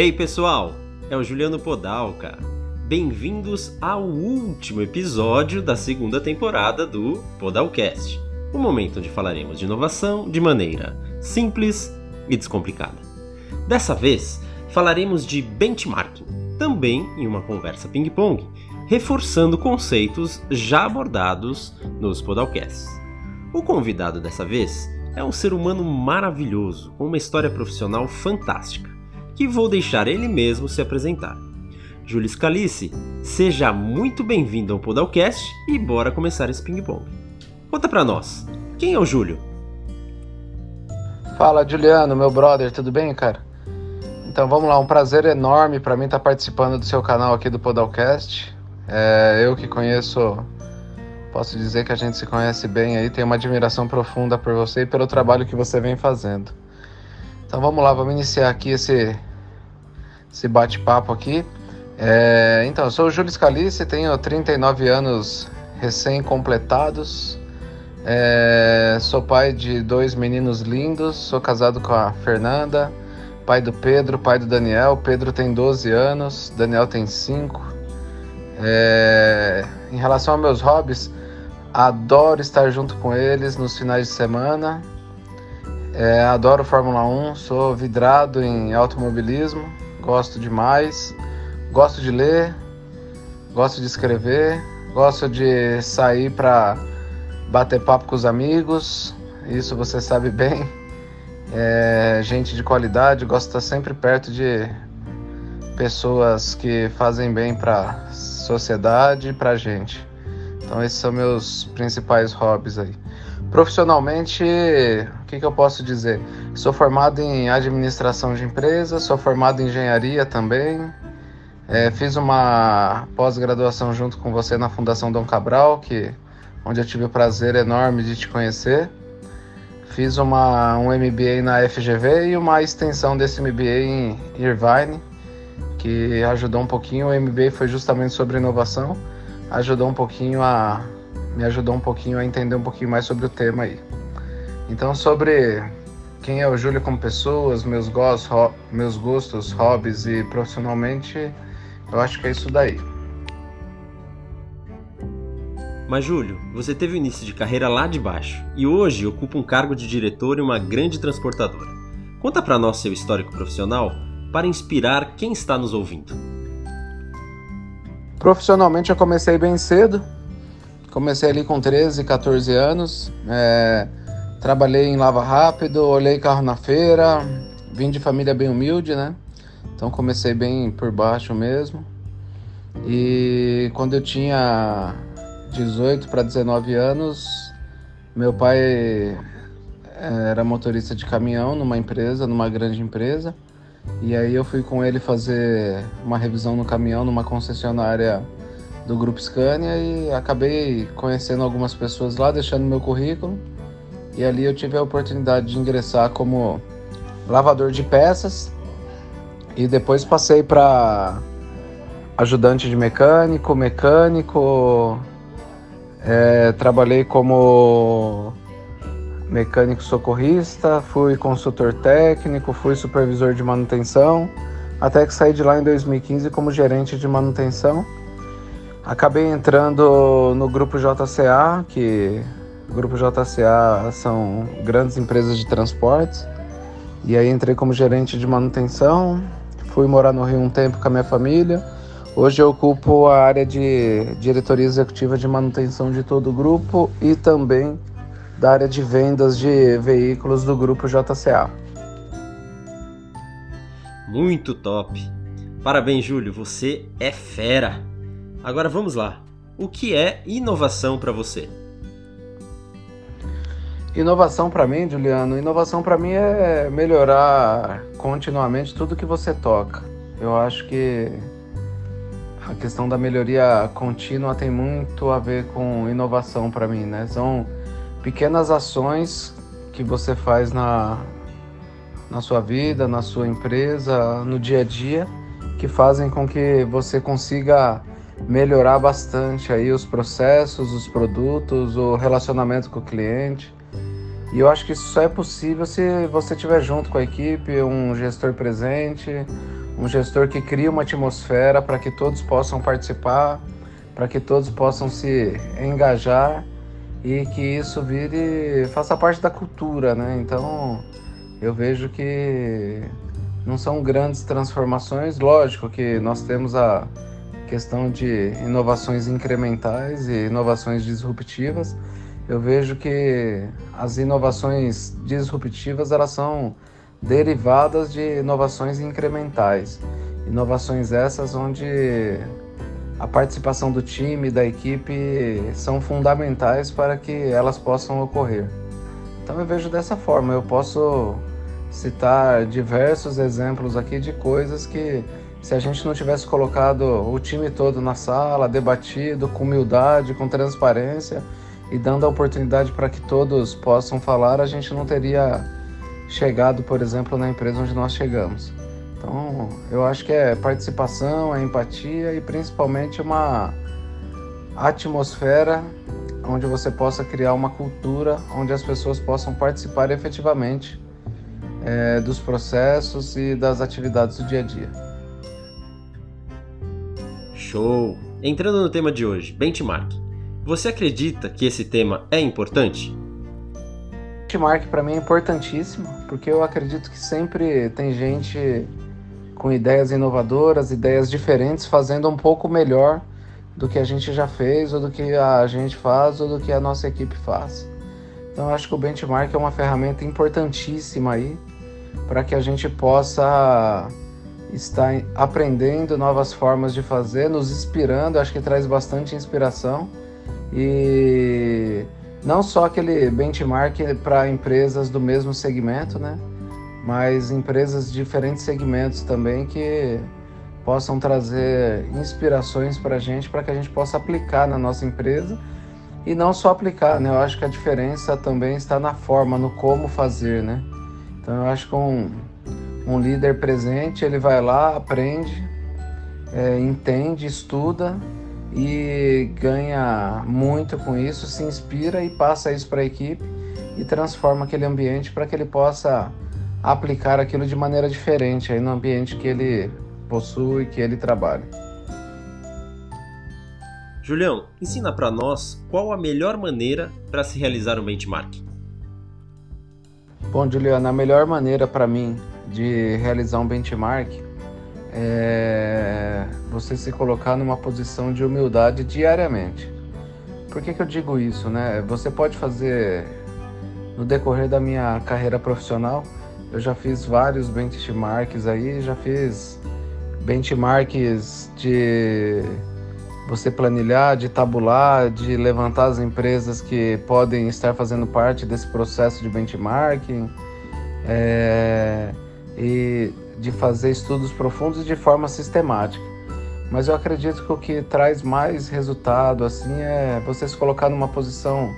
Hey pessoal, é o Juliano Podalca. Bem-vindos ao último episódio da segunda temporada do Podalcast, o momento onde falaremos de inovação de maneira simples e descomplicada. Dessa vez, falaremos de benchmarking, também em uma conversa ping-pong, reforçando conceitos já abordados nos Podalcasts. O convidado dessa vez é um ser humano maravilhoso, com uma história profissional fantástica que vou deixar ele mesmo se apresentar. Júlio Scalice, seja muito bem-vindo ao Podalcast e bora começar esse ping-pong. Conta pra nós, quem é o Júlio? Fala, Juliano, meu brother, tudo bem, cara? Então vamos lá, um prazer enorme para mim estar tá participando do seu canal aqui do Podalcast. É, eu que conheço, posso dizer que a gente se conhece bem aí, tenho uma admiração profunda por você e pelo trabalho que você vem fazendo. Então vamos lá, vamos iniciar aqui esse esse bate-papo aqui. É, então, eu sou o Júlio Scalice, tenho 39 anos recém-completados. É, sou pai de dois meninos lindos, sou casado com a Fernanda, pai do Pedro, pai do Daniel. Pedro tem 12 anos, Daniel tem 5. É, em relação aos meus hobbies, adoro estar junto com eles nos finais de semana. É, adoro Fórmula 1, sou vidrado em automobilismo gosto demais. Gosto de ler, gosto de escrever, gosto de sair para bater papo com os amigos, isso você sabe bem. É, gente de qualidade, gosto de estar sempre perto de pessoas que fazem bem para sociedade e para gente. Então esses são meus principais hobbies aí. Profissionalmente, o que, que, eu posso dizer? Sou formado em administração de empresas, sou formado em engenharia também. É, fiz uma pós-graduação junto com você na Fundação Dom Cabral, que, onde eu tive o prazer enorme de te conhecer. Fiz uma, um MBA na FGV e uma extensão desse MBA em Irvine, que ajudou um pouquinho. O MBA foi justamente sobre inovação, ajudou um pouquinho a me ajudou um pouquinho a entender um pouquinho mais sobre o tema aí. Então, sobre quem é o Júlio como pessoa, meus gostos, meus gostos, hobbies e profissionalmente, eu acho que é isso daí. Mas Júlio, você teve o início de carreira lá de baixo e hoje ocupa um cargo de diretor em uma grande transportadora. Conta para nós seu histórico profissional para inspirar quem está nos ouvindo. Profissionalmente eu comecei bem cedo, Comecei ali com 13, 14 anos. É, trabalhei em Lava Rápido, olhei carro na feira. Vim de família bem humilde, né? Então comecei bem por baixo mesmo. E quando eu tinha 18 para 19 anos, meu pai é, era motorista de caminhão numa empresa, numa grande empresa. E aí eu fui com ele fazer uma revisão no caminhão numa concessionária do Grupo Scania e acabei conhecendo algumas pessoas lá, deixando meu currículo. E ali eu tive a oportunidade de ingressar como lavador de peças e depois passei para ajudante de mecânico, mecânico, é, trabalhei como mecânico socorrista, fui consultor técnico, fui supervisor de manutenção, até que saí de lá em 2015 como gerente de manutenção Acabei entrando no grupo JCA, que o grupo JCA são grandes empresas de transportes. E aí entrei como gerente de manutenção, fui morar no Rio um tempo com a minha família. Hoje eu ocupo a área de diretoria executiva de manutenção de todo o grupo e também da área de vendas de veículos do grupo JCA. Muito top! Parabéns, Júlio, você é fera! Agora vamos lá. O que é inovação para você? Inovação para mim, Juliano, inovação para mim é melhorar continuamente tudo que você toca. Eu acho que a questão da melhoria contínua tem muito a ver com inovação para mim, né? São pequenas ações que você faz na, na sua vida, na sua empresa, no dia a dia, que fazem com que você consiga melhorar bastante aí os processos, os produtos, o relacionamento com o cliente. E eu acho que isso só é possível se você estiver junto com a equipe, um gestor presente, um gestor que cria uma atmosfera para que todos possam participar, para que todos possam se engajar e que isso vire faça parte da cultura, né? Então eu vejo que não são grandes transformações, lógico que nós temos a questão de inovações incrementais e inovações disruptivas. Eu vejo que as inovações disruptivas elas são derivadas de inovações incrementais. Inovações essas onde a participação do time, da equipe são fundamentais para que elas possam ocorrer. Então eu vejo dessa forma, eu posso citar diversos exemplos aqui de coisas que se a gente não tivesse colocado o time todo na sala, debatido com humildade, com transparência e dando a oportunidade para que todos possam falar, a gente não teria chegado, por exemplo, na empresa onde nós chegamos. Então, eu acho que é participação, é empatia e principalmente uma atmosfera onde você possa criar uma cultura onde as pessoas possam participar efetivamente é, dos processos e das atividades do dia a dia. Show! Entrando no tema de hoje, benchmark. Você acredita que esse tema é importante? Benchmark para mim é importantíssimo, porque eu acredito que sempre tem gente com ideias inovadoras, ideias diferentes, fazendo um pouco melhor do que a gente já fez, ou do que a gente faz, ou do que a nossa equipe faz. Então, acho que o benchmark é uma ferramenta importantíssima aí para que a gente possa estar aprendendo novas formas de fazer, nos inspirando. Acho que traz bastante inspiração e não só aquele benchmark para empresas do mesmo segmento, né? mas empresas de diferentes segmentos também que possam trazer inspirações para a gente, para que a gente possa aplicar na nossa empresa e não só aplicar, né? Eu acho que a diferença também está na forma, no como fazer, né? Então eu acho que um, um líder presente, ele vai lá, aprende, é, entende, estuda e ganha muito com isso, se inspira e passa isso para a equipe e transforma aquele ambiente para que ele possa aplicar aquilo de maneira diferente aí no ambiente que ele possui, que ele trabalha. Julião, ensina para nós qual a melhor maneira para se realizar um benchmark. Bom, Juliana, a melhor maneira para mim de realizar um benchmark é você se colocar numa posição de humildade diariamente. Por que, que eu digo isso, né? Você pode fazer no decorrer da minha carreira profissional, eu já fiz vários benchmarks aí, já fiz benchmarks de você planilhar, de tabular, de levantar as empresas que podem estar fazendo parte desse processo de benchmarking é, e de fazer estudos profundos de forma sistemática. Mas eu acredito que o que traz mais resultado assim é você se colocar numa posição,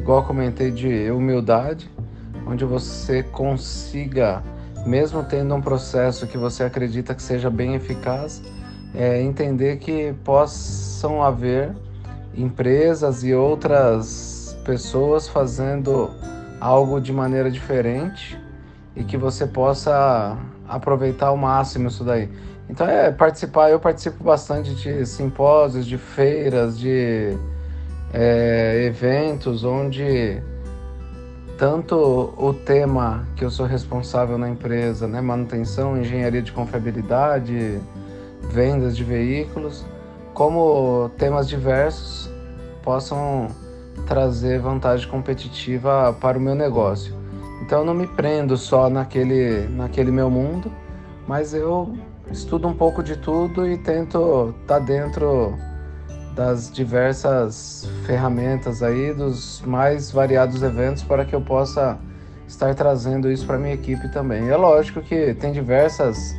igual comentei, de humildade onde você consiga, mesmo tendo um processo que você acredita que seja bem eficaz, é, entender que possam haver empresas e outras pessoas fazendo algo de maneira diferente e que você possa aproveitar ao máximo isso daí. Então é participar, eu participo bastante de simpósios, de feiras, de é, eventos onde tanto o tema que eu sou responsável na empresa, né, manutenção, engenharia de confiabilidade, vendas de veículos, como temas diversos possam trazer vantagem competitiva para o meu negócio. Então eu não me prendo só naquele, naquele meu mundo, mas eu estudo um pouco de tudo e tento estar tá dentro das diversas ferramentas aí, dos mais variados eventos para que eu possa estar trazendo isso para minha equipe também. É lógico que tem diversas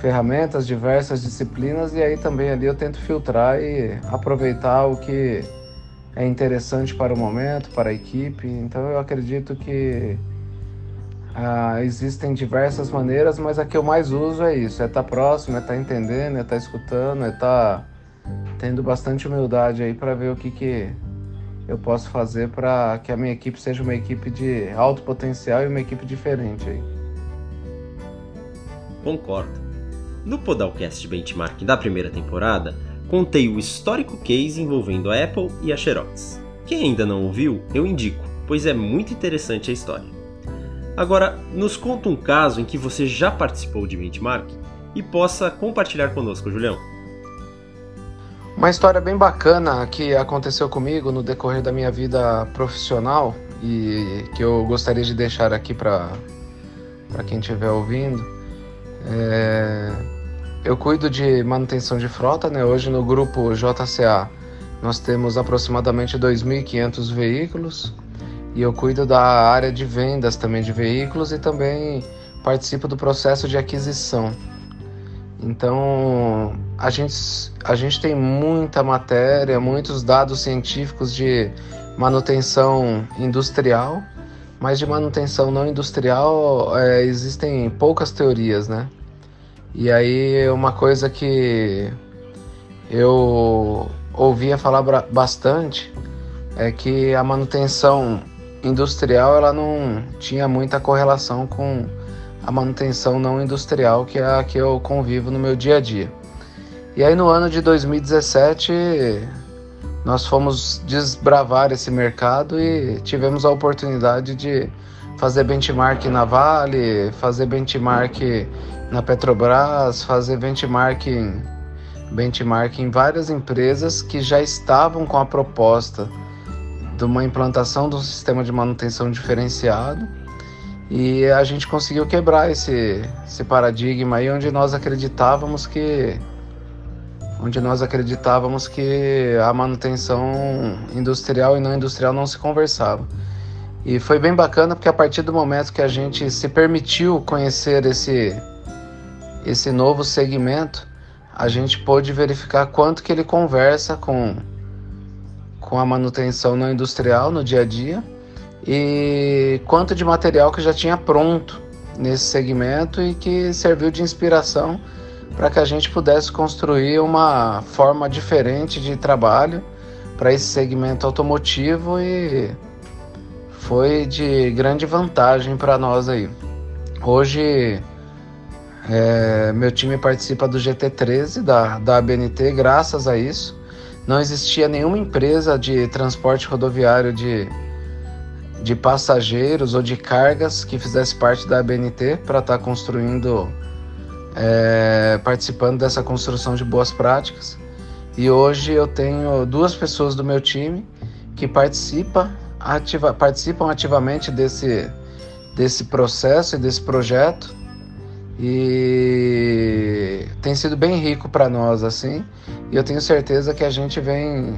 ferramentas, diversas disciplinas e aí também ali eu tento filtrar e aproveitar o que é interessante para o momento, para a equipe. Então eu acredito que ah, existem diversas maneiras, mas a que eu mais uso é isso: é estar tá próximo, é estar tá entendendo, é estar tá escutando, é estar tendo bastante humildade aí para ver o que, que eu posso fazer para que a minha equipe seja uma equipe de alto potencial e uma equipe diferente aí. Concordo. No Podalcast Benchmark da primeira temporada, contei o histórico case envolvendo a Apple e a Xerox. Quem ainda não ouviu, eu indico, pois é muito interessante a história. Agora, nos conta um caso em que você já participou de benchmark e possa compartilhar conosco, Julião. Uma história bem bacana que aconteceu comigo no decorrer da minha vida profissional e que eu gostaria de deixar aqui para quem estiver ouvindo. É... Eu cuido de manutenção de frota, né? Hoje no grupo JCA nós temos aproximadamente 2.500 veículos e eu cuido da área de vendas também de veículos e também participo do processo de aquisição. Então, a gente, a gente tem muita matéria, muitos dados científicos de manutenção industrial, mas de manutenção não industrial é, existem poucas teorias, né? E aí, uma coisa que eu ouvia falar bastante é que a manutenção industrial ela não tinha muita correlação com a manutenção não industrial, que é a que eu convivo no meu dia a dia. E aí no ano de 2017 nós fomos desbravar esse mercado e tivemos a oportunidade de fazer benchmark na Vale, fazer benchmark na Petrobras, fazer benchmark em, benchmark em várias empresas que já estavam com a proposta de uma implantação um sistema de manutenção diferenciado e a gente conseguiu quebrar esse, esse paradigma aí onde nós acreditávamos que onde nós acreditávamos que a manutenção industrial e não industrial não se conversava. E foi bem bacana porque a partir do momento que a gente se permitiu conhecer esse esse novo segmento, a gente pôde verificar quanto que ele conversa com com a manutenção não industrial no dia a dia e quanto de material que já tinha pronto nesse segmento e que serviu de inspiração para que a gente pudesse construir uma forma diferente de trabalho para esse segmento automotivo e foi de grande vantagem para nós aí. Hoje é, meu time participa do GT13 da, da ABNT graças a isso. Não existia nenhuma empresa de transporte rodoviário de de passageiros ou de cargas que fizesse parte da ABNT para estar tá construindo, é, participando dessa construção de boas práticas. E hoje eu tenho duas pessoas do meu time que participa, ativa, participam ativamente desse, desse processo e desse projeto. E tem sido bem rico para nós assim. E eu tenho certeza que a gente vem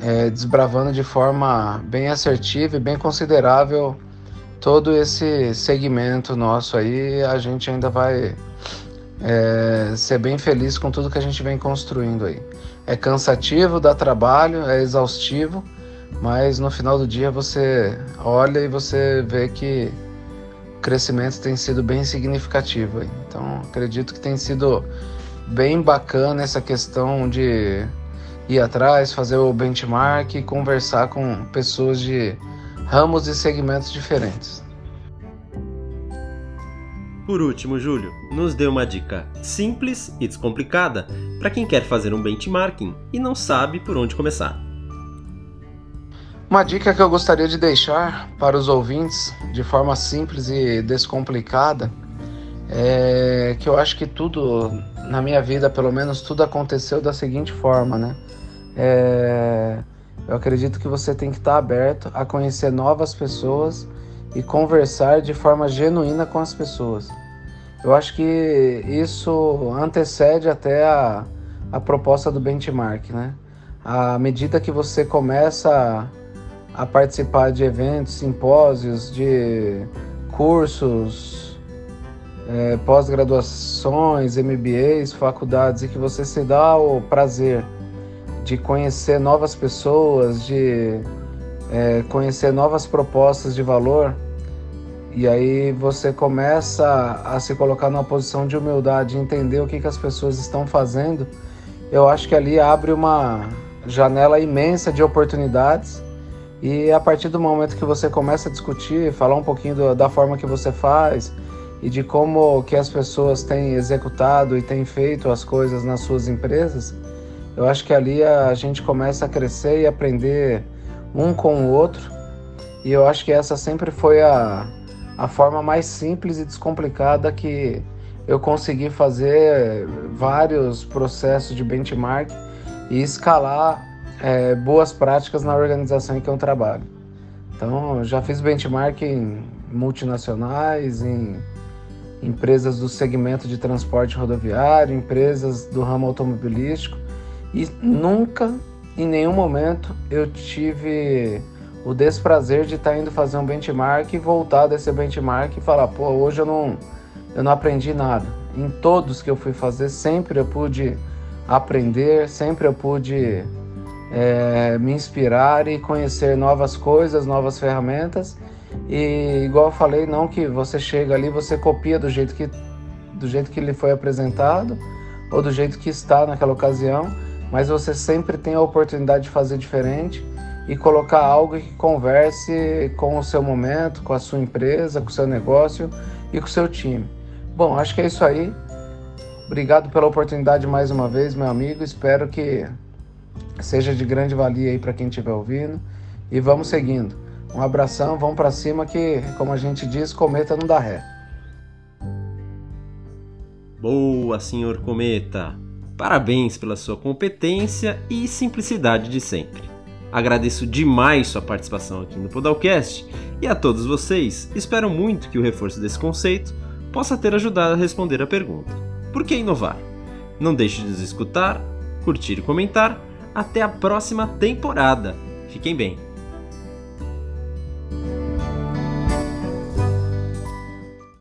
é, desbravando de forma bem assertiva e bem considerável todo esse segmento nosso aí. A gente ainda vai é, ser bem feliz com tudo que a gente vem construindo aí. É cansativo, dá trabalho, é exaustivo, mas no final do dia você olha e você vê que crescimento tem sido bem significativo. Então acredito que tem sido bem bacana essa questão de ir atrás, fazer o benchmark e conversar com pessoas de ramos e segmentos diferentes. Por último, Júlio, nos dê uma dica simples e descomplicada para quem quer fazer um benchmarking e não sabe por onde começar. Uma dica que eu gostaria de deixar para os ouvintes, de forma simples e descomplicada, é que eu acho que tudo na minha vida, pelo menos, tudo aconteceu da seguinte forma, né? É, eu acredito que você tem que estar aberto a conhecer novas pessoas e conversar de forma genuína com as pessoas. Eu acho que isso antecede até a, a proposta do benchmark, né? À medida que você começa a, a participar de eventos, simpósios, de cursos, é, pós-graduações, MBAs, faculdades, e que você se dá o prazer de conhecer novas pessoas, de é, conhecer novas propostas de valor, e aí você começa a se colocar numa posição de humildade, entender o que, que as pessoas estão fazendo, eu acho que ali abre uma janela imensa de oportunidades. E a partir do momento que você começa a discutir, falar um pouquinho do, da forma que você faz, e de como que as pessoas têm executado e têm feito as coisas nas suas empresas, eu acho que ali a gente começa a crescer e aprender um com o outro. E eu acho que essa sempre foi a, a forma mais simples e descomplicada que eu consegui fazer vários processos de benchmark e escalar é, boas práticas na organização em que eu trabalho. Então, já fiz benchmark em multinacionais, em empresas do segmento de transporte rodoviário, empresas do ramo automobilístico e nunca, em nenhum momento, eu tive o desprazer de estar indo fazer um benchmark e voltar desse benchmark e falar, pô, hoje eu não, eu não aprendi nada. Em todos que eu fui fazer, sempre eu pude aprender, sempre eu pude é, me inspirar e conhecer novas coisas, novas ferramentas. E igual eu falei, não que você chega ali, você copia do jeito que do jeito que lhe foi apresentado ou do jeito que está naquela ocasião, mas você sempre tem a oportunidade de fazer diferente e colocar algo que converse com o seu momento, com a sua empresa, com o seu negócio e com o seu time. Bom, acho que é isso aí. Obrigado pela oportunidade mais uma vez, meu amigo. Espero que seja de grande valia aí para quem estiver ouvindo. E vamos seguindo. Um abração, vamos para cima que, como a gente diz, cometa não dá ré. Boa, senhor Cometa. Parabéns pela sua competência e simplicidade de sempre. Agradeço demais sua participação aqui no Podalcast e a todos vocês, espero muito que o reforço desse conceito possa ter ajudado a responder a pergunta: por que inovar? Não deixe de nos escutar, curtir e comentar. Até a próxima temporada. Fiquem bem.